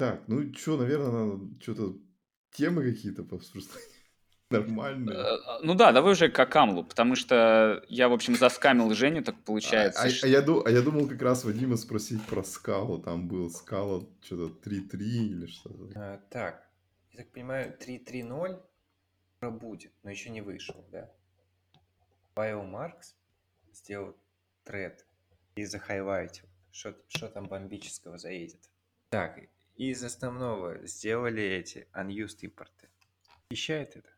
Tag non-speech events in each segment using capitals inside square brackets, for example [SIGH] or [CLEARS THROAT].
Так, ну что, наверное, надо что-то темы какие-то пообсуждать. [LAUGHS] Нормальные. Э, ну да, давай уже к Акамлу, потому что я, в общем, заскамил Женю, так А, получается. а- а что- я, ду- а я думал как раз Вадима спросить про скалу. Там был скала что-то 3-3 или что-то. А, так, я так понимаю, 3.3.0 скоро будет, но еще не вышел, да? Павел Маркс сделал тред и захайлайтил, что, что там бомбического заедет. Так, из основного сделали эти unused импорты. Вещает это?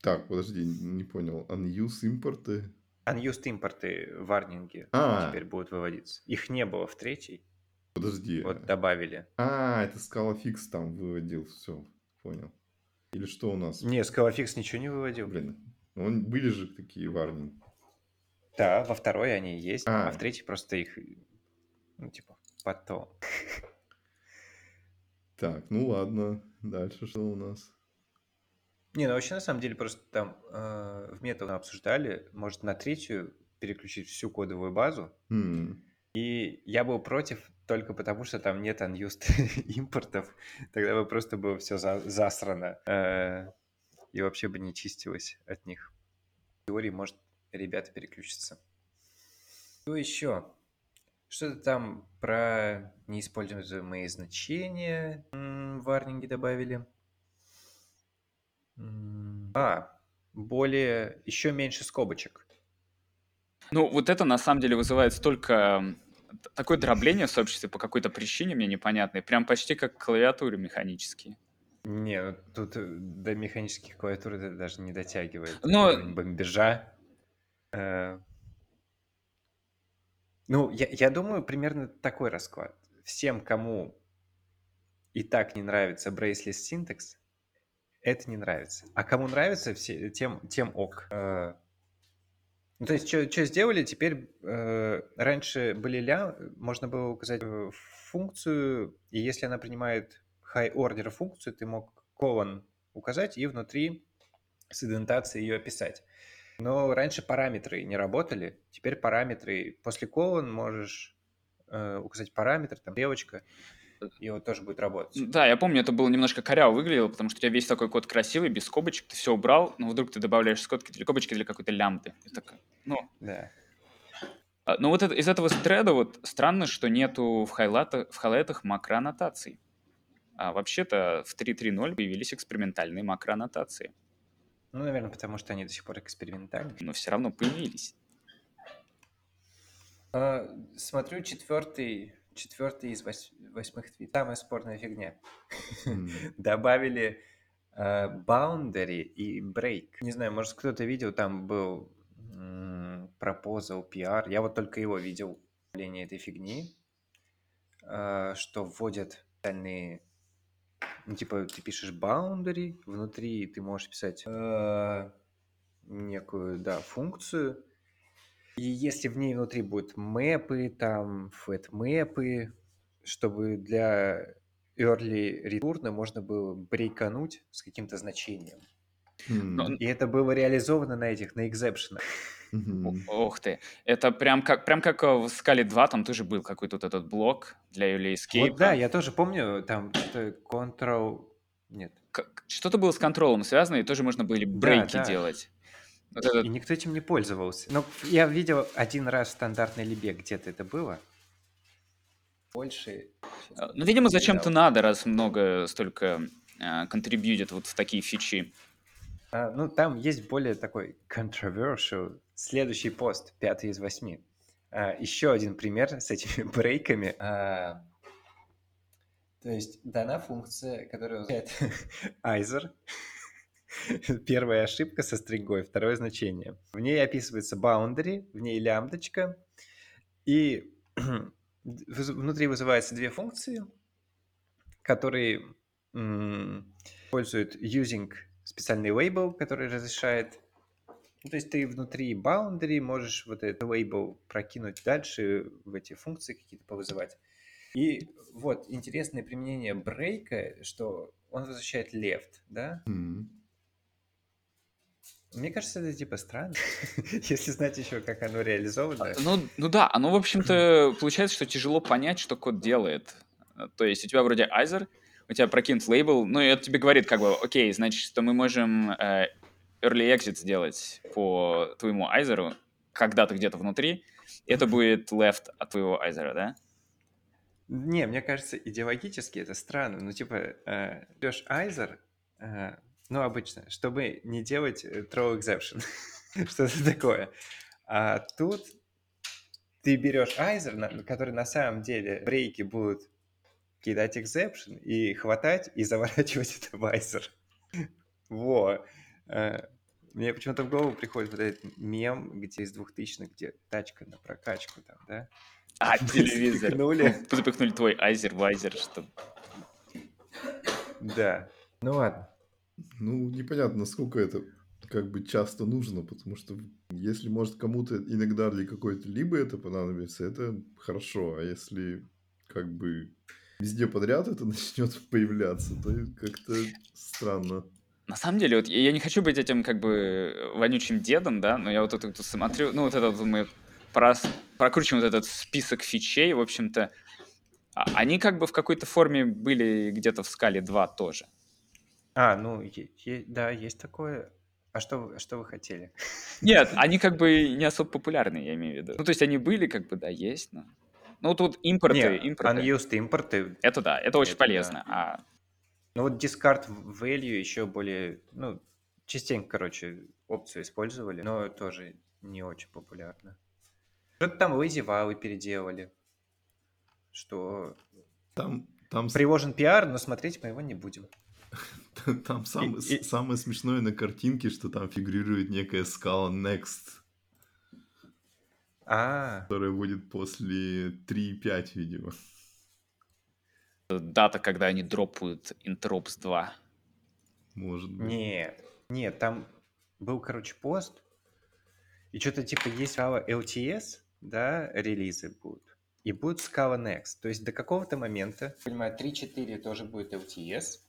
Так, подожди, не понял. Unuse импорты? Unused импорты варнинги А. теперь будут выводиться. Их не было в третьей, Подожди. вот добавили. А, это скала фикс там выводил. Все, понял. Или что у нас? Не, Scalafix ничего не выводил. Блин, ну, были же такие варнинги. Да, во второй они есть, а, А. в третьей просто их, ну, типа, потом. [LAUGHS] Так, ну ладно. Дальше что у нас? Не, ну вообще на самом деле просто там э, в метод обсуждали, может на третью переключить всю кодовую базу. М, И я был против только потому, что там нет unused [LAUGHS] импортов. Тогда бы просто было все засрано. э, и вообще бы не чистилось от них. В теории, может, ребята переключатся. Что еще? Что-то там про неиспользуемые значения варнинги добавили. А, более, еще меньше скобочек. Ну, вот это на самом деле вызывает столько такое дробление в сообществе по какой-то причине мне непонятной, прям почти как клавиатуры механические. Не, тут э, до механических клавиатур это даже не дотягивает. Но- бомбежа. Э, Ну, я, я думаю, примерно такой расклад. Всем, кому и так не нравится Braceless Syntax, это не нравится. А кому нравится, все, тем, тем ок. Э, Ну, то есть, что сделали, теперь э, раньше были ля, можно было указать э, функцию, и если она принимает high order функцию, ты мог колон указать и внутри с идентацией ее описать. Но раньше параметры не работали, теперь параметры, после колон можешь э, указать параметр, там стрелочка, и вот тоже будет работать. Да, я помню, это было немножко коряво выглядело, потому что у тебя весь такой код красивый, без скобочек, ты все убрал, но вдруг ты добавляешь скобки для скобочки для какой-то лямбды. И такая, ну, Да. А, Ну вот это- из этого треда вот странно, что нету в, хайлата, в хайлайтах макроаннотаций. А вообще-то в 3.3.0 появились экспериментальные макроаннотации, Ну, наверное, потому что они до сих пор экспериментальны. но все равно появились. А, Смотрю четвертый, четвертый из вось- восьмых твит. Самая спорная фигня. [LAUGHS] Добавили э, boundary и break. Не знаю, может кто-то видел, там был м, proposal PR. Я вот только его видел, управление этой фигни, э, что вводят специальные ну, типа, ты пишешь boundary, внутри ты можешь писать э, некую, да, функцию, и если в ней внутри будут мэпы, там, фэт-мэпы, чтобы для early return можно было брейкануть с каким-то значением. М, И это было реализовано на этих, на экзепшенах. О- Ох ты. Это прям как, прям как в Scala 2, там тоже был какой-то вот этот блок для Early Escape. Вот да, я тоже помню, там что-то Ctrl... Нет. Что-то было с контролем связано, и тоже можно были Да, брейки да. делать. Вот этот- И никто этим не пользовался. Но я видел один раз в стандартной либе, где-то это было. Больше... А, Ну, видимо, зачем-то надо, раз много столько а, контрибьютит вот в такие фичи. А, ну, там есть более такой controversial. Следующий пост, пятый из восьми. А, еще один пример с этими [LAUGHS] брейками. А, то есть дана функция, которая означает [LAUGHS] either. [LAUGHS] Первая ошибка со стрингой, второе значение. В ней описывается boundary, в ней лямбдочка, и [CLEARS THROAT] внутри вызываются две функции, которые м, используют using специальный label, который разрешает. Ну, то есть ты внутри boundary можешь вот этот label прокинуть дальше, в эти функции какие-то повызывать. И вот интересное применение брейка, что он возвращает left, да? М. Мне кажется, это типа странно, [LAUGHS] если знать еще, как оно реализовано. Ну, ну да, оно, в общем-то, получается, что тяжело понять, что код делает. То есть у тебя вроде Either, у тебя прокинут лейбл, ну и это тебе говорит как бы, окей, значит, что мы можем э, early exit сделать по твоему Either у, когда ты где-то внутри, это будет left от твоего Either а, да? Не, мне кажется, идеологически это странно. Ну, типа, э, берешь Either, э, ну, обычно, чтобы не делать э, throw exception, [LAUGHS] что-то такое. А тут ты берешь Either, который на самом деле break и будут кидать exception и хватать и [LAUGHS] заворачивать это в Either. [LAUGHS] Во. Э, Мне почему-то в голову приходит вот этот мем, где из 2000 где тачка на прокачку там, да? А, [LAUGHS] телевизор. Запихнули. Ну, [LAUGHS] Запихнули твой Either в Either, что... Да. Ну ладно. Ну, непонятно, насколько это как бы часто нужно, потому что если, может, кому-то иногда для какой-то либо это понадобится, это хорошо, а если как бы везде подряд это [LAUGHS] начнет появляться, то как-то странно. На самом деле, вот я я не хочу быть этим как бы вонючим дедом, да, но я вот тут смотрю, ну вот это вот мы прос- прокручиваем вот этот список фичей, в общем-то, а- они как бы в какой-то форме были где-то в скале 2 тоже. А, ну, да, есть такое. А что, что вы хотели? [LAUGHS] Нет, они как бы не особо популярны, я имею в виду. Ну, то есть они были, как бы, да, есть, но... Ну, тут импорты, Не, импорты. unused импорты. Это да, это очень Это да. полезно. А Ну вот discard value еще более, ну, частенько, короче, опцию использовали, но тоже не очень популярно. Что-то там lazy валы переделали, что Там, там, приложен пиар, но смотреть мы его не будем. [LAUGHS] там сам- И- и- самое смешное на картинке, что там фигурирует некая скала Next, А, которая будет после 3.5, видимо. Дата, когда они дропают Interops 2. Может быть. нет, нет, там был, короче, пост, и что-то типа есть Scala LTS, да, релизы будут, и будет Scala Next. То есть до какого-то момента, понимаю, 3.4 тоже будет LTS,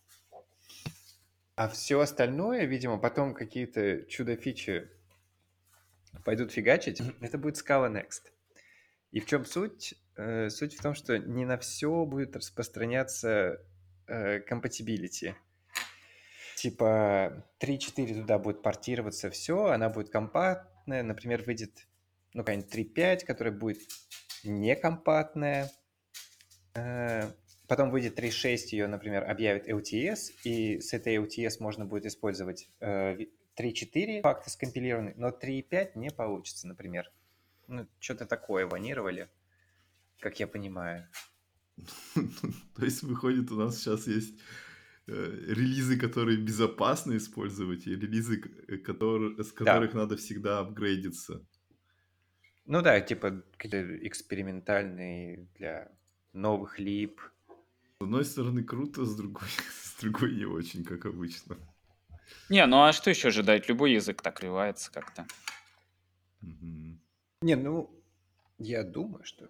а все остальное, видимо, потом какие-то чудо-фичи пойдут фигачить, это будет Scala Next. И в чем суть? Э, Суть в том, что не на все будет распространяться э, compatibility. Типа 3.4 туда будет портироваться все, она будет компактная, например, выйдет ну, какая-нибудь 3.5, которая будет некомпактная. Э, Потом выйдет 3.6, ее, например, объявит LTS, и с этой LTS можно будет использовать э, ви- 3.4 факты скомпилированные, но 3.5 не получится, например. Ну, что-то такое планировали, как я понимаю. [LAUGHS] То есть, выходит, у нас сейчас есть э, релизы, которые безопасно использовать, и релизы, э, которые, с которых надо всегда апгрейдиться. Ну да, типа какие-то экспериментальные для новых лип. С одной стороны круто, с другой, [LAUGHS] с другой не очень, как обычно. Не, ну а что еще ожидать? Любой язык так развивается как-то. Мгм. Не, ну, я думаю, что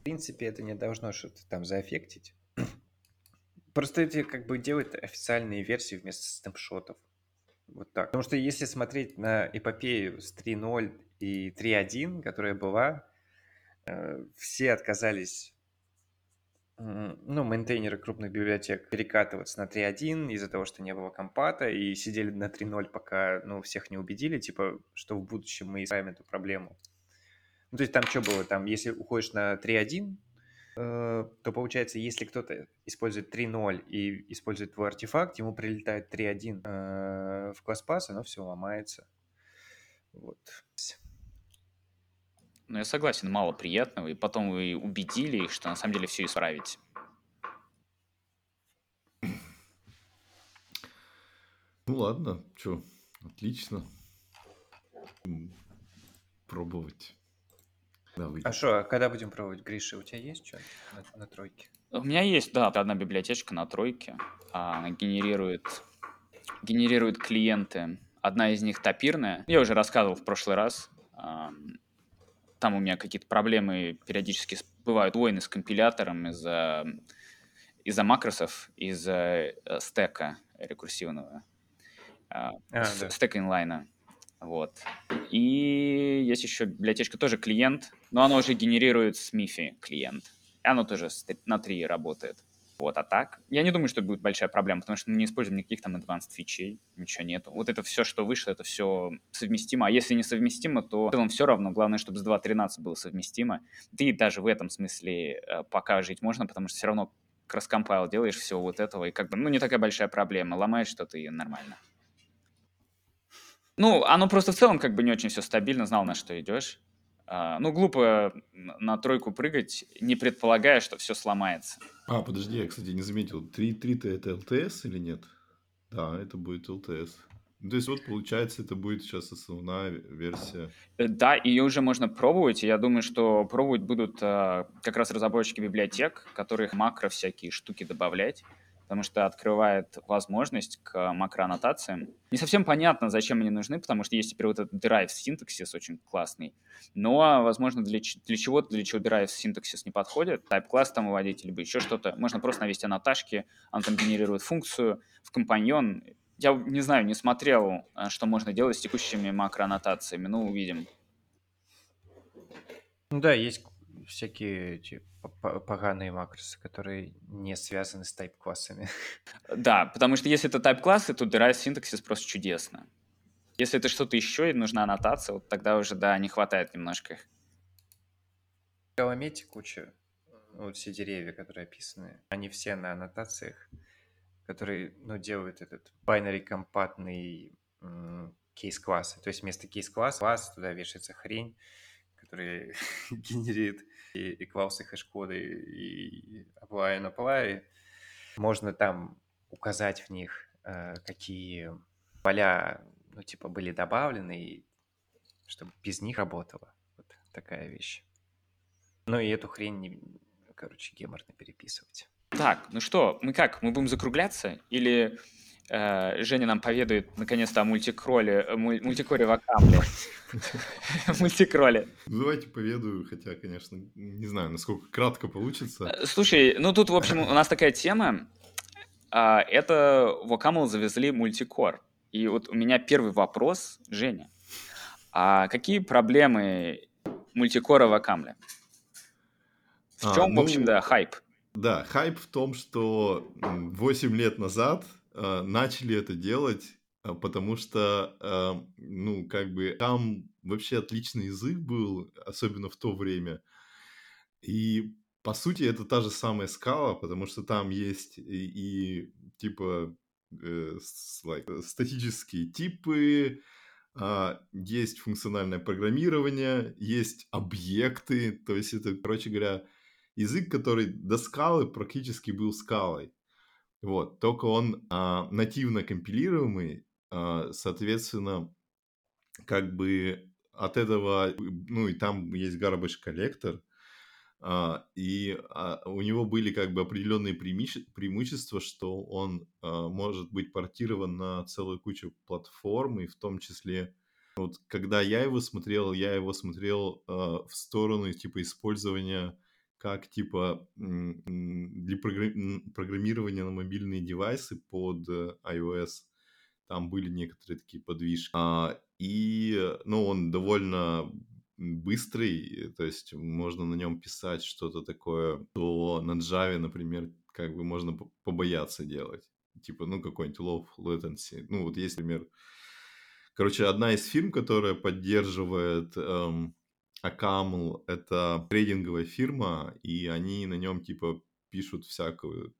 в принципе это не должно что-то там заэффектить. [CLEARS THROAT] Просто эти как бы делают официальные версии вместо стемпшотов. Вот так. Потому что если смотреть на эпопею с 3.0 и 3.1, которая была, э, все отказались, ну, мейнтейнеры крупных библиотек перекатываться на 3.1 из-за того, что не было компата, и сидели на 3.0, пока, ну, всех не убедили, типа, что в будущем мы исправим эту проблему. Ну, то есть там что было? Там, если уходишь на 3.1, э, то получается, если кто-то использует 3.0 и использует твой артефакт, ему прилетает 3.1 э, в класс пас, оно все ломается. Вот. Ну, я согласен, мало приятного. И потом вы убедили их, что на самом деле все исправить. Ну ладно, что, отлично. Пробовать. Да, выйдет. А что, когда будем пробовать? Гриша, у тебя есть что на, на тройке? У меня есть, да, одна библиотечка на тройке. А, Она генерирует, генерирует клиенты. Одна из них топирная. Я уже рассказывал в прошлый раз. Ам, Там у меня какие-то проблемы периодически бывают войны с компилятором из-за из-за макросов, из-за э, стека рекурсивного, а, А, да. стека инлайна. Вот. И есть еще библиотечка тоже клиент, но она уже генерирует с MIFI клиент. и оно тоже на 3 работает. Вот, а так, я не думаю, что это будет большая проблема, потому что мы не используем никаких там advanced фичей, ничего нету. Вот это все, что вышло, это все совместимо. А если не совместимо, то в целом все равно. Главное, чтобы с 2.13 было совместимо. Ты даже в этом смысле э, пока жить можно, потому что все равно кросс-компайл делаешь всего вот этого, и как бы, ну, не такая большая проблема. Ломаешь что-то, и нормально. Ну, оно просто в целом как бы не очень все стабильно, знал, на что идешь. А, ну, глупо на тройку прыгать, не предполагая, что все сломается. А, подожди, я, кстати, не заметил. 3.3-то это LTS или нет? Да, это будет LTS. Ну, то есть, вот, получается, это будет сейчас основная версия. Э, да, ее уже можно пробовать. Я думаю, что пробовать будут а, как раз разработчики библиотек, которых макро всякие штуки добавлять потому что открывает возможность к макроаннотациям. Не совсем понятно, зачем они нужны, потому что есть теперь вот этот derive синтаксис очень классный, но, возможно, для, для чего-то, для чего derive синтаксис не подходит, type-класс там выводить, либо еще что-то. Можно просто навести аннотажки, он там генерирует функцию в компаньон. Я не знаю, не смотрел, а, что можно делать с текущими макроаннотациями, ну, увидим. Ну да, есть всякие эти поганые макросы, которые не связаны с тайп-классами. [LAUGHS] Да, потому что если это тайп-классы, то derive синтаксис просто чудесно. Если это что-то еще и нужна аннотация, вот тогда уже, да, не хватает немножко. В Галамете куча, вот все деревья, которые описаны, они все на аннотациях, которые, ну, делают этот binary компатный кейс-классы. То есть вместо кейс-класса класс туда вешается хрень, который [LAUGHS] генерит и, и классы хэш-коды, и apply and apply. Можно там указать в них, э, какие поля, ну, типа, были добавлены, и чтобы без них работала. Вот такая вещь. Ну и эту хрень, не, короче, геморно переписывать. Так, ну что, мы как, мы будем закругляться? Или Женя нам поведает наконец-то о мультикроле, э, мультикоре Вакамле. [LAUGHS] Мультикроле. Давайте поведаю, хотя, конечно, не знаю, насколько кратко получится. Э, слушай, ну тут, в общем, у нас такая тема. А, это Вакамл завезли мультикор. И вот у меня первый вопрос, Женя. А какие проблемы мультикора Вакамле? В а, чем, в общем, ну, да, хайп? Да, хайп в том, что 8 лет назад э, начали это делать, э, потому что, э, ну, как бы там вообще отличный язык был, особенно в то время. И, по сути, это та же самая скала, потому что там есть и, и типа, э, like, статические типы, Uh, есть функциональное программирование, есть объекты, то есть это, короче говоря, язык, который до скалы практически был скалой. Вот, только он а, нативно компилируемый, а, соответственно, как бы от этого, ну и там есть garbage коллектор, а, и а, у него были как бы определенные преимущества, что он а, может быть портирован на целую кучу платформ, и в том числе, вот когда я его смотрел, я его смотрел а, в сторону типа использования как типа для программирования на мобильные девайсы под э, iOS. Там были некоторые такие подвижки. А, и, ну, он довольно быстрый, то есть можно на нем писать что-то такое, то на Java, например, как бы можно побояться делать. Типа, ну, какой-нибудь low latency. Ну, вот есть, например, короче, одна из фирм, которая поддерживает эм, Акамл — это трейдинговая фирма, и они на нем типа пишут всякую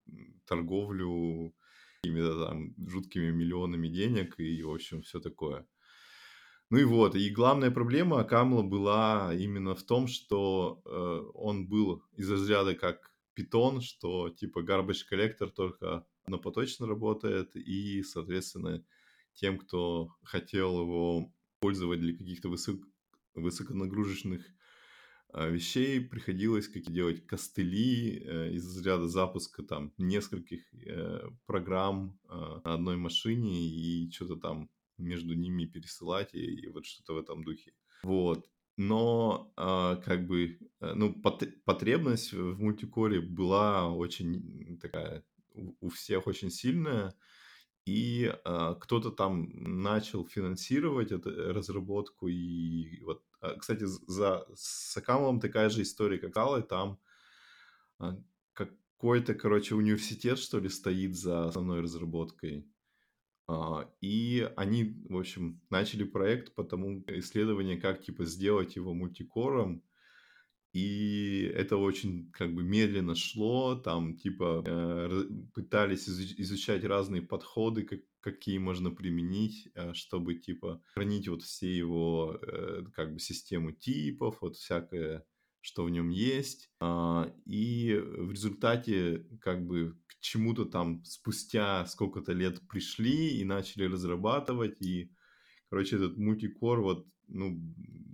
торговлю какими-то там жуткими миллионами денег и, в общем, все такое. Ну и вот, и главная проблема Акамла была именно в том, что э, он был из разряда как питон, что типа garbage collector только однопоточно работает, и, соответственно, тем, кто хотел его использовать для каких-то высок высоконагруженных а, вещей приходилось как делать костыли э, из ряда запуска там нескольких э, программ а, на одной машине и что-то там между ними пересылать и, и вот что-то в этом духе. Вот. Но а, как бы, э, ну, потребность в мультикоре была очень такая у всех очень сильная, и э, кто-то там начал финансировать эту разработку, и вот, кстати, за с Акамлом такая же история, как Аллой, там а, какой-то, короче, университет, что ли, стоит за основной разработкой. А, и они, в общем, начали проект по тому исследованию, как, типа, сделать его мультикором. И это очень, как бы, медленно шло. Там, типа, э, пытались изучать разные подходы, как, какие можно применить, э, чтобы, типа, хранить вот все его, э, как бы, систему типов, вот всякое что в нем есть. А, и в результате как бы к чему-то там спустя сколько-то лет пришли и начали разрабатывать. И, короче, этот мультикор вот ну,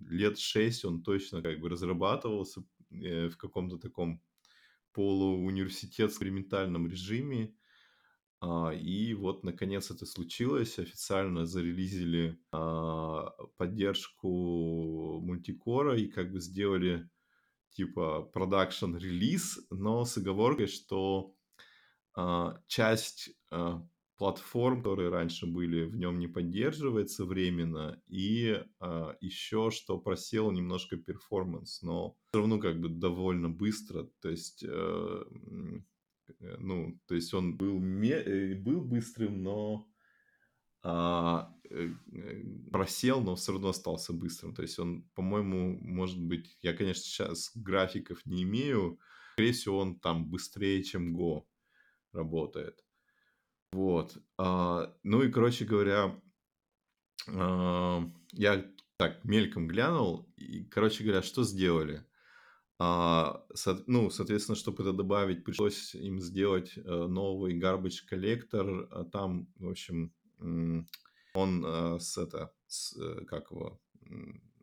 лет шесть он точно как бы разрабатывался э, в каком-то таком полууниверситет экспериментальном режиме. А, и вот, наконец, это случилось. Официально зарелизили а, поддержку multicore а и как бы сделали типа production релиз, но с оговоркой, что э, часть платформ, которые раньше были, в нем не поддерживается временно, и э, а, еще что просел немножко performance, но все равно как бы довольно быстро, то есть э, ну, то есть он был, э, был быстрым, но а, э, э, просел, но все равно остался быстрым. То есть он, по-моему, может быть, я, конечно, сейчас графиков не имею, скорее всего, он там быстрее, чем Go работает. Вот. А, ну и, короче говоря, а, я так мельком глянул, и, короче говоря, что сделали? А, со, ну, соответственно, чтобы это добавить, пришлось им сделать э, новый garbage коллектор. А там, в общем, он э, с это, с, э, как его,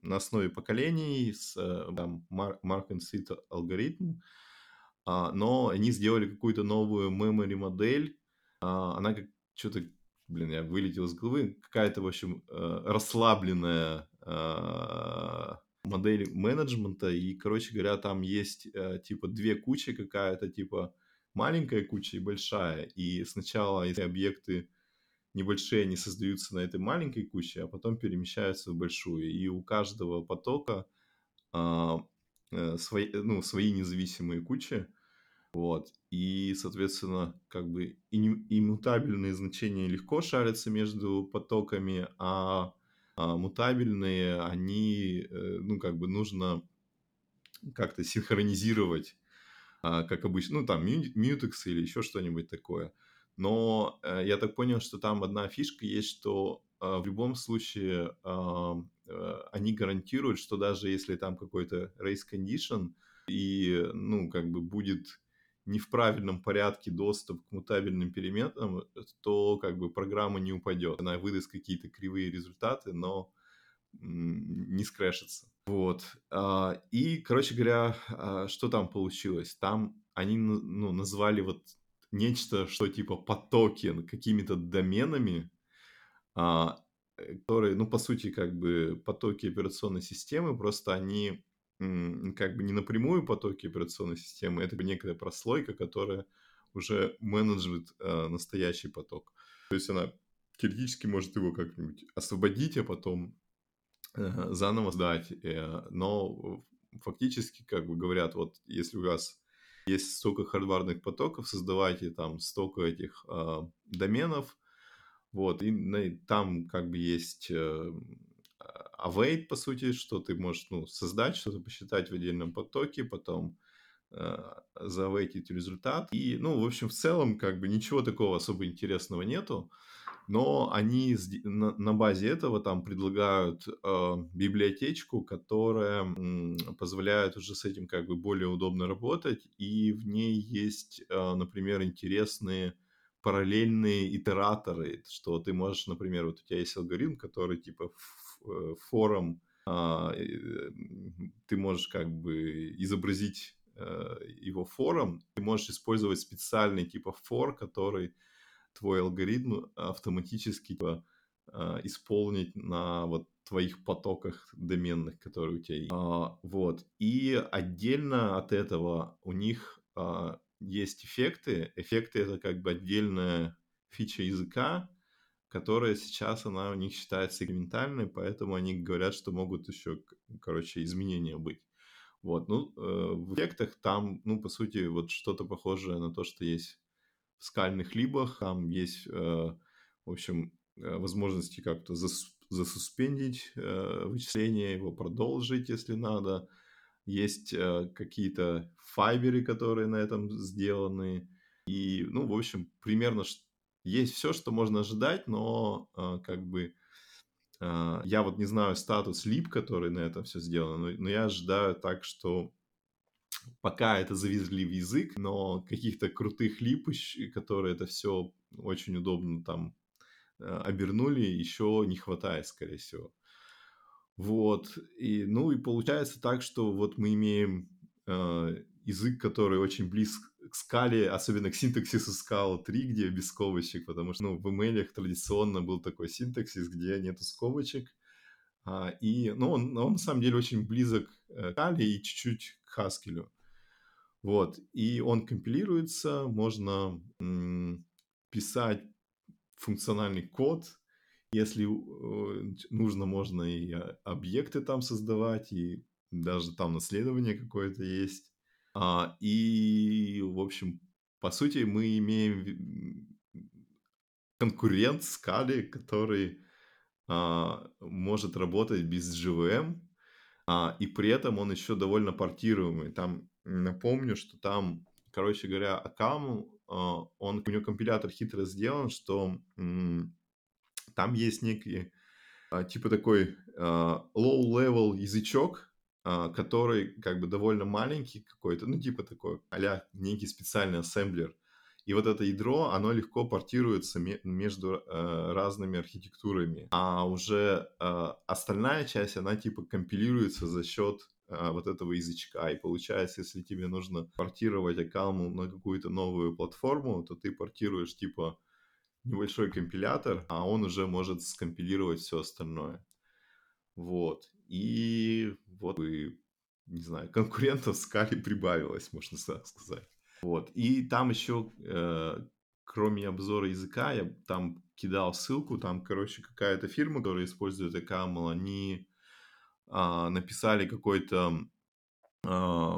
на основе поколений, с э, там, Mark and Seed алгоритм, а, но они сделали какую-то новую memory модель, она как что-то, блин, я вылетел из головы, какая-то, в общем, расслабленная а, модель менеджмента, и, короче говоря, там есть типа две кучи какая-то, типа маленькая куча и большая, и сначала эти объекты небольшие, они создаются на этой маленькой куче, а потом перемещаются в большую. И у каждого потока а, э, свои, ну, свои независимые кучи. Вот. И, соответственно, как бы иммутабельные значения легко шарятся между потоками, а, а мутабельные, они, э, ну, как бы нужно как-то синхронизировать, а, как обычно, ну, там, мьютекс или еще что-нибудь такое. Но э, я так понял, что там одна фишка есть, что э, в любом случае э, э, они гарантируют, что даже если там какой-то race condition и, ну, как бы будет не в правильном порядке доступ к мутабельным переменам, то как бы программа не упадет. Она выдаст какие-то кривые результаты, но не скрэшится. Вот. А, и, короче говоря, а, что там получилось? Там они ну, назвали вот нечто, что типа потоки какими-то доменами, а, э, которые, ну, по сути, как бы потоки операционной системы, просто они как бы не напрямую потоки операционной системы, это некая прослойка, которая уже менеджит э, настоящий поток. То есть она теоретически может его как-нибудь освободить, а потом э, заново сдать. Э, но фактически, как бы говорят, вот если у вас есть столько хардварных потоков, создавайте там столько этих э, доменов, вот, и на, там как бы есть await, по сути, что ты можешь, ну, создать, что-то посчитать в отдельном потоке, потом э, завейтить результат. И, ну, в общем, в целом, как бы ничего такого особо интересного нету. Но они на, на базе этого там предлагают э, библиотечку, которая м, позволяет уже с этим как бы более удобно работать, и в ней есть, э, например, интересные параллельные итераторы, что ты можешь, например, вот у тебя есть алгоритм, который типа форум, а, э, ты можешь как бы изобразить э, его форум, ты можешь использовать специальный типа for, который твой алгоритм автоматически типа, а, исполнить на вот твоих потоках доменных, которые у тебя есть. А, вот. И отдельно от этого у них есть эффекты. Эффекты это как бы отдельная фича языка, которая сейчас она у них считается экспериментальной, поэтому они говорят, что могут еще, короче, изменения быть. Вот, ну, э, в эффектах там, ну, по сути, вот что-то похожее на то, что есть в скальных либах. Там есть, э, в общем, э, возможности как-то зас, засуспендить э, вычисление, его продолжить, если надо. Есть э, какие-то файберы, которые на этом сделаны. И, ну, в общем, примерно есть все, что можно ожидать, но э, как бы э, я вот не знаю статус лип, который на этом все сделано, но, но я ожидаю так, что пока это завезли в язык, но каких-то крутых лип, которые это все очень удобно там э, обернули, еще не хватает, скорее всего. Вот, и, ну, и получается так, что вот мы имеем э, язык, который очень близок к скале, особенно к синтаксису Scala 3, где без скобочек, потому что ну, в email традиционно был такой синтаксис, где нету скобочек, а, и ну, он, он на самом деле очень близок к Scala и чуть-чуть к Haskell. Вот, и он компилируется, можно м- писать функциональный код, если э, нужно, можно и а, объекты там создавать, и даже там наследование какое-то есть. А, и, в общем, по сути, мы имеем конкурент Scala, который а, может работать без GVM, а, и при этом он еще довольно портируемый. Там, напомню, что там, короче говоря, Акаму, а, он, у него компилятор хитро сделан, что там есть некий, типа такой low-level язычок, который как бы довольно маленький какой-то, ну типа такой а некий специальный ассемблер. И вот это ядро, оно легко портируется между э, разными архитектурами. А уже э, остальная часть, она типа компилируется за счет э, вот этого язычка. И получается, если тебе нужно портировать аккаунт на какую-то новую платформу, то ты портируешь типа небольшой компилятор, а он уже может скомпилировать все остальное. Вот. И вот и, не знаю, конкурентов в скале прибавилось, можно сказать. Вот. И там еще, э, кроме обзора языка, я там кидал ссылку, там, короче, какая-то фирма, которая использует ECAML, они э, написали какой-то э,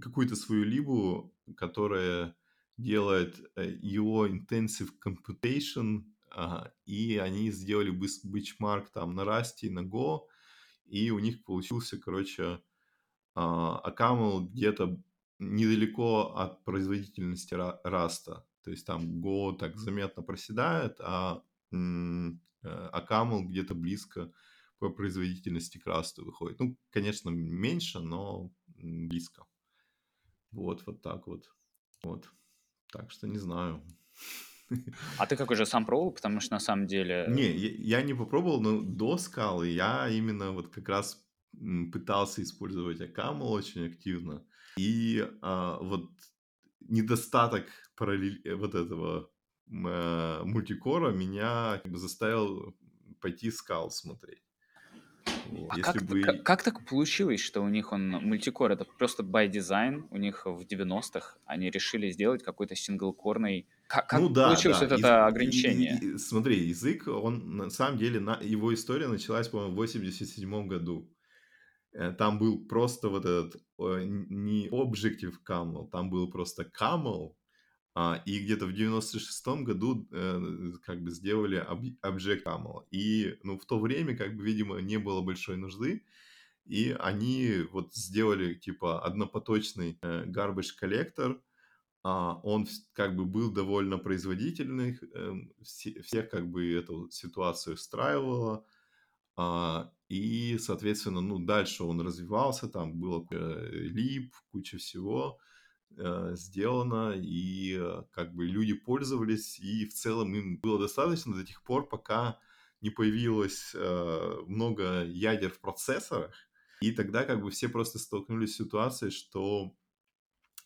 какую-то свою либу, которая делает э, его intensive computation, э, и они сделали бычмарк там на Rust и на Go, и у них получился, короче, Акамл где-то недалеко от производительности раста. То есть там Go так заметно проседает, а Акамл э, где-то близко по производительности к расту выходит. Ну, конечно, меньше, но близко. Вот, вот так вот. Вот. Так что не знаю. А ты как уже сам пробовал? Потому что на самом деле... Не, я, я не попробовал, но до скалы я именно вот как раз пытался использовать Акамл очень активно. И а, вот недостаток параллель... Э, вот этого э, мультикора меня заставил пойти скал смотреть. А как, бы... как, как так получилось, что у них он мультикор? Это просто by design. У них в 90-х они решили сделать какой-то синглкорный... Как, как ну, да, получилось да. это Из... ограничение? И, и, смотри, язык, он на самом деле, на... его история началась, по-моему, в 87 году. Э, там был просто вот этот не Objective Camel, там был просто Camel, а, и где-то в 96-м году э, как бы сделали Object Camel. И, ну, в то время, как бы, видимо, не было большой нужды, и они вот сделали, типа, однопоточный э, garbage а, он как бы был довольно производительный, э, все, всех как бы эту ситуацию устраивало, а, и, соответственно, ну, дальше он развивался, там было лип, куча всего э, сделано, и э, как бы люди пользовались, и в целом им было достаточно до тех пор, пока не появилось э, много ядер в процессорах, и тогда как бы все просто столкнулись с ситуацией, что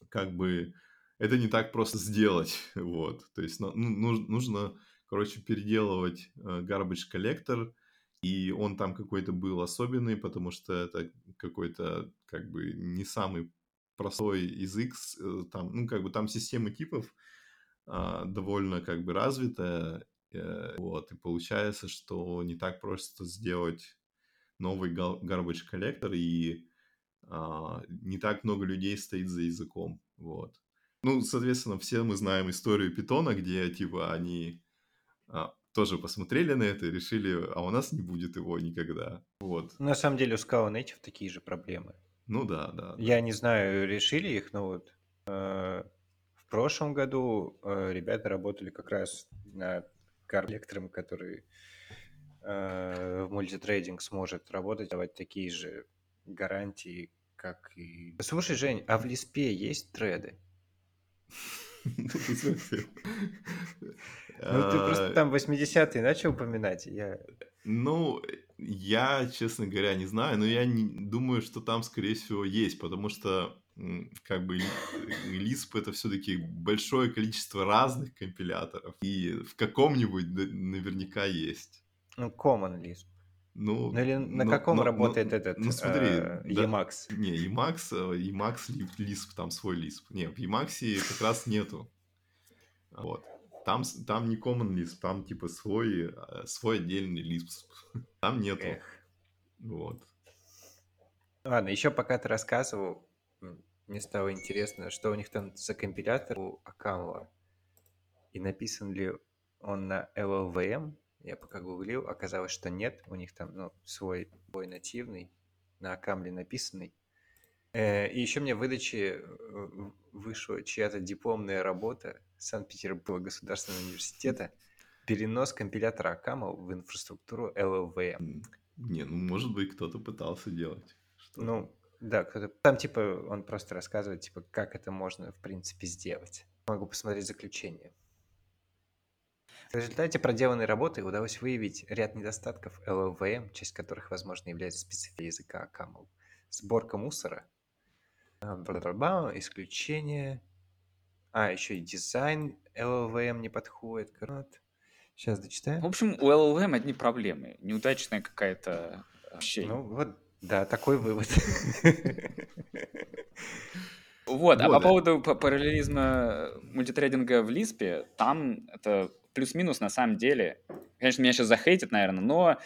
как бы это не так просто сделать, [LAUGHS] вот, то есть ну, нужно, короче, переделывать garbage collector, и он там какой-то был особенный, потому что это какой-то как бы не самый простой язык, э, там, ну, как бы там система типов а, довольно как бы развитая, э, вот, и получается, что не так просто сделать новый garbage collector, и а, не так много людей стоит за языком, вот. Ну, соответственно, все мы знаем историю питона, где, типа, они а, тоже посмотрели на это и решили, а у нас не будет его никогда, вот. На самом деле у Scala Native такие же проблемы. Ну да, да. Я не знаю, решили их, но вот э, в прошлом году э, ребята работали как раз над коллектором, который э, в мультитрейдинг сможет работать, давать такие же гарантии, как и... Слушай, Жень, а в Лиспе есть треды? [LAUGHS] Ну, ты просто там 80-е начал упоминать. Я... Ну, я, честно говоря, не знаю, но я не, думаю, что там, скорее всего, есть, потому что, как бы, Lisp это все-таки большое количество разных компиляторов, и в каком-нибудь наверняка есть. Ну, Common Lisp. Ну, Ну или на но- каком но- но- работает этот Ну, смотри, э, да- Emacs? Не, Emacs, э, Emacs Lisp, там свой Lisp. Не, в Emacs как раз нету. Вот. Там, там не Common Lisp, там типа свой, э, свой отдельный Lisp. Там нету. Эх. Вот. Ладно, еще пока ты рассказывал, мне стало интересно, что у них там за компилятор у Акамла. И написан ли он на LLVM? Я пока гуглил, оказалось, что нет. У них там ну, свой бой нативный, на Акамле написанный. Э, И еще мне в выдаче э, вышла чья-то дипломная работа Санкт-Петербургского государственного университета «Перенос компилятора Акамл в инфраструктуру LLVM». Не, ну может быть кто-то пытался делать. что-то. Ну, да, кто-то... Там, типа, он просто рассказывает, типа, как это можно, в принципе, сделать. Могу посмотреть заключение. В результате проделанной работы удалось выявить ряд недостатков LLVM, часть которых, возможно, является спецификой языка CAML. Сборка мусора, а, исключение. А, еще и дизайн LLVM не подходит. Сейчас дочитаю. В общем, у LLM одни проблемы. Неудачная какая-то вообще. Ну, вот, да, такой вывод. Вот, а по поводу параллелизма мультитрейдинга в Лиспе, там это плюс-минус на самом деле. Конечно, меня сейчас захейтят, наверное, но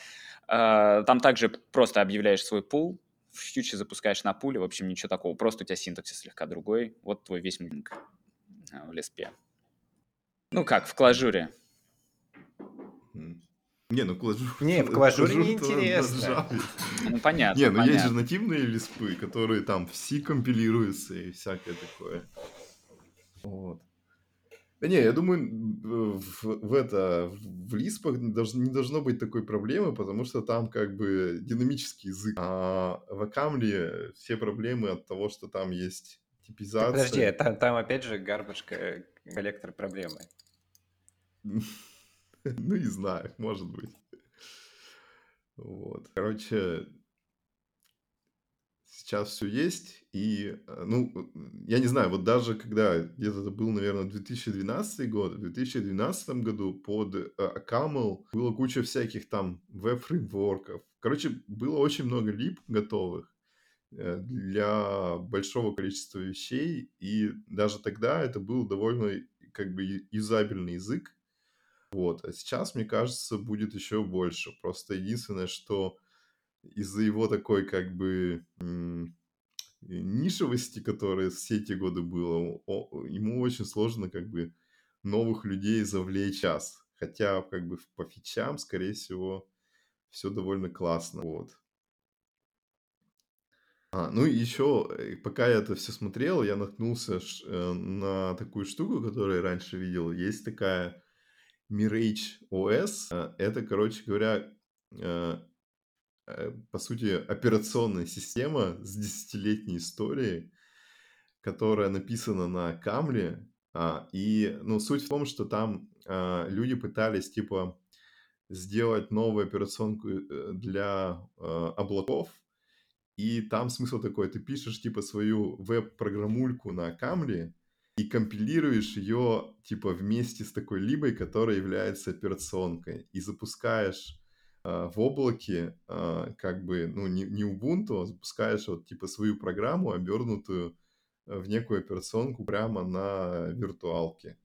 э, там также просто объявляешь свой пул, в фьюче запускаешь на пуле, в общем, ничего такого, просто у тебя синтаксис слегка другой. Вот твой весь мультинг э, в Лиспе. Ну как, в клажуре. Не, ну клажур... [LAUGHS] Не, в клажуре клажур-то неинтересно. Ну понятно, Не, ну есть же понятно. нативные лиспы, которые там в C компилируются и всякое такое. Вот. Да не, я думаю, в, в это, в лиспах не долж- не должно быть такой проблемы, потому что там как бы динамический язык. А в Акамле все проблемы от того, что там есть Так, типизация. подожди, а там, там опять же ко- коллектор проблемы. [LAUGHS] Ну, не знаю, может быть. Вот. Короче, сейчас все есть, и, э, ну, я не знаю, вот даже когда где-то это был, наверное, 2012 год, в 2012 году под э, Акамл было куча всяких там веб-фреймворков. Короче, было очень много лип готовых э, для большого количества вещей, и даже тогда это был довольно как бы юзабельный язык, вот. А сейчас, мне кажется, будет еще больше. Просто единственное, что из-за его такой как бы м, нишевости, которая все эти годы было, о- ему очень сложно как бы новых людей завлечь час. Хотя как бы по фичам, скорее всего, все довольно классно. Вот. А, ну и еще, э, пока я это все смотрел, я наткнулся э, на такую штуку, которую я раньше видел. Есть такая Mirage OS. Э, Это, короче говоря, э, э, по сути, операционная система с десятилетней историей, которая написана на Камле. А, И, ну, суть в том, что там а, люди пытались, типа, сделать новую операционку э, для э, облаков, и там смысл такой, ты пишешь, типа, свою веб-программульку на Камле, и компилируешь ее, типа, вместе с такой либой, которая является операционкой, и запускаешь а, в облаке, а, как бы, ну, не, не Ubuntu, а запускаешь вот, типа, свою программу, обернутую э, в некую операционку прямо на виртуалке.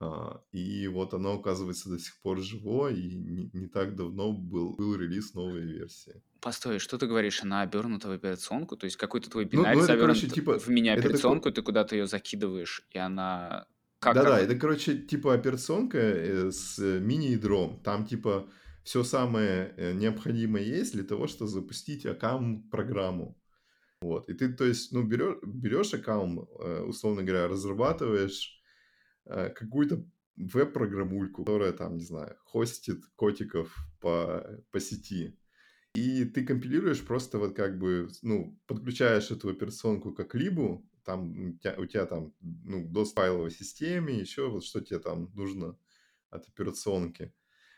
А, и вот оно, оказывается, до сих пор живо, и не, не так давно был, был релиз новой версии. Постой, что ты говоришь? Она обернута в операционку? То есть какой-то твой Ну, бинарь ну это, завернут короче, типа, в мини-операционку, такой... ты куда-то ее закидываешь, и она... Да-да, как... это, короче, типа операционка э, с э, мини-ядром. Там, типа, все самое э, необходимое есть для того, чтобы запустить аккаунт-программу. Вот. И ты, то есть, ну, берешь, берешь аккаунт, условно говоря, разрабатываешь какую-то веб-программульку, которая там, не знаю, хостит котиков по, по сети. И ты компилируешь просто вот как бы, ну, подключаешь эту операционку как либу, там у тебя, у тебя там, ну, DOS файловой системе, еще вот что тебе там нужно от операционки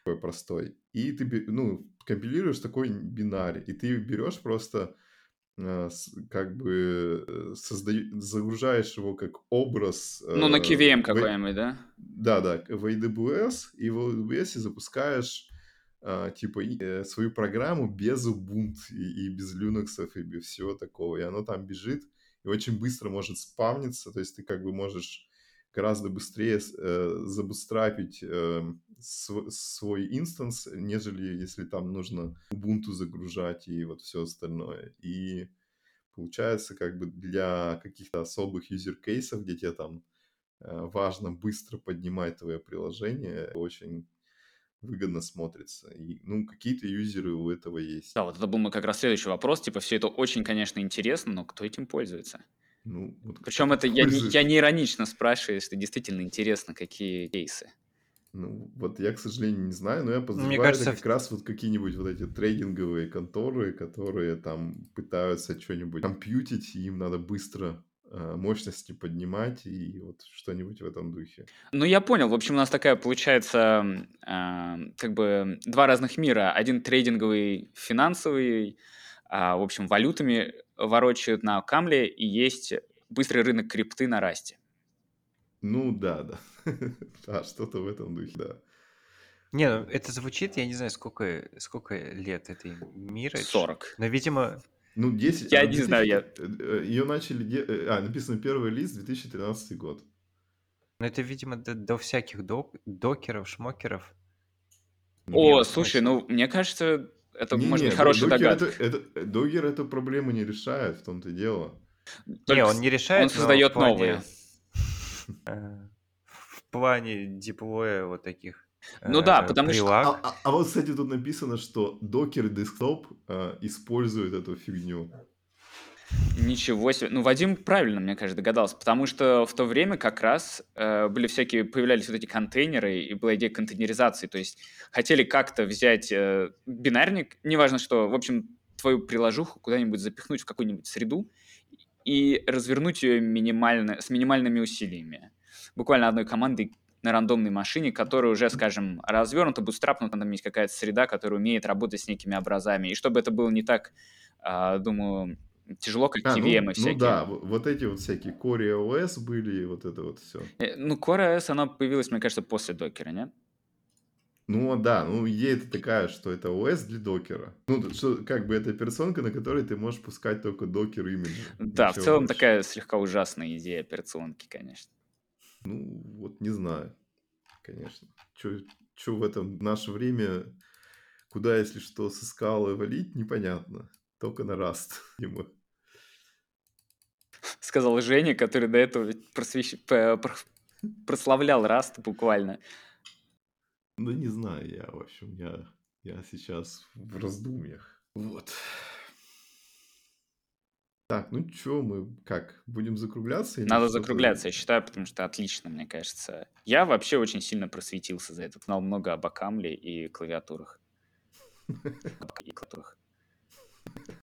такой простой. И ты, ну, компилируешь такой бинарь, и ты берешь просто Э, как бы э, создаешь, загружаешь его как образ. Ну, на KVM в... какой-нибудь, да? Да, да, в AWS, и в AWS запускаешь а, типа свою программу без Ubuntu и, и без Linux и без всего такого. И оно там бежит и очень быстро может спавниться, то есть ты как бы можешь гораздо быстрее э, забустрапить э, св- свой инстанс, нежели если там нужно Ubuntu загружать и вот все остальное. И получается как бы для каких-то особых юзер-кейсов, где тебе там э, важно быстро поднимать твое приложение, очень выгодно смотрится. И, ну, какие-то юзеры у этого есть. Да, вот это был мой как раз следующий вопрос. Типа, все это очень, конечно, интересно, но кто этим пользуется? Ну, вот Причем это я не, я не иронично спрашиваю, если действительно интересно, какие кейсы. Ну, вот я, к сожалению, не знаю, но я подозреваю, Мне кажется, это как раз вот какие-нибудь вот эти трейдинговые конторы, которые там пытаются что-нибудь компьютить, и им надо быстро э, мощности поднимать и вот что-нибудь в этом духе. Ну, я понял. В общем, у нас такая получается э, как бы два разных мира. Один трейдинговый, финансовый, а, в общем, валютами ворочают на камле, и есть быстрый рынок крипты на расте. Ну да, да. да, [LAUGHS] что-то в этом духе, да. Не, ну это звучит, я не знаю, сколько, сколько лет этой мира. 40. Но, видимо... Ну, 10... Я 2000, не знаю, я... Э, Ее начали... Э, а, написано первый лист 2013 год. Ну, это, видимо, до, до всяких док, докеров, шмокеров. О, Нет, слушай, ну, мне кажется, это не, может не, быть хорошая догадка. Это, это, Догер эту проблему не решает, в том-то и дело. Только не, он не решает, Он создает плане, новые. [LAUGHS] Э, в плане диплоя вот таких ну да, э, потому что... А, а, а вот, кстати, тут написано, что Docker Desktop э, использует эту фигню. Ничего себе. Ну, Вадим правильно, мне кажется, догадался, потому что в то время как раз э, были всякие, появлялись вот эти контейнеры, и была идея контейнеризации, то есть хотели как-то взять э, бинарник, неважно что, в общем, твою приложуху куда-нибудь запихнуть в какую-нибудь среду и развернуть ее минимально, с минимальными усилиями. Буквально одной командой на рандомной машине, которая уже, скажем, развернута, бутстрапнута, там есть какая-то среда, которая умеет работать с некими образами. И чтобы это было не так, э, думаю, тяжело, как а, KVM ну, всякие. Ну да, вот эти вот всякие Core OS были, и вот это вот все. Э, ну, Core OS, она появилась, мне кажется, после докера, нет? Ну да, ну идея это такая, что это OS для докера. Ну, что как бы это операционка, на которой ты можешь пускать только докер имидж. Да, в целом больше. такая слегка ужасная идея операционки, конечно. Ну, вот не знаю, конечно. Что в этом в наше время, куда, если что, со скалы валить, непонятно. Только на Rust, [LAUGHS] ему. Сказал Женя, который до этого просвещ... прославлял Rust буквально. Ну, не знаю я, в общем, я, я сейчас в раздумьях. Вот. Так, ну что, мы как, будем закругляться? Надо закругляться, я считаю, потому что отлично, мне кажется. Я вообще очень сильно просветился за это, знал много об Акамле и клавиатурах. [LAUGHS]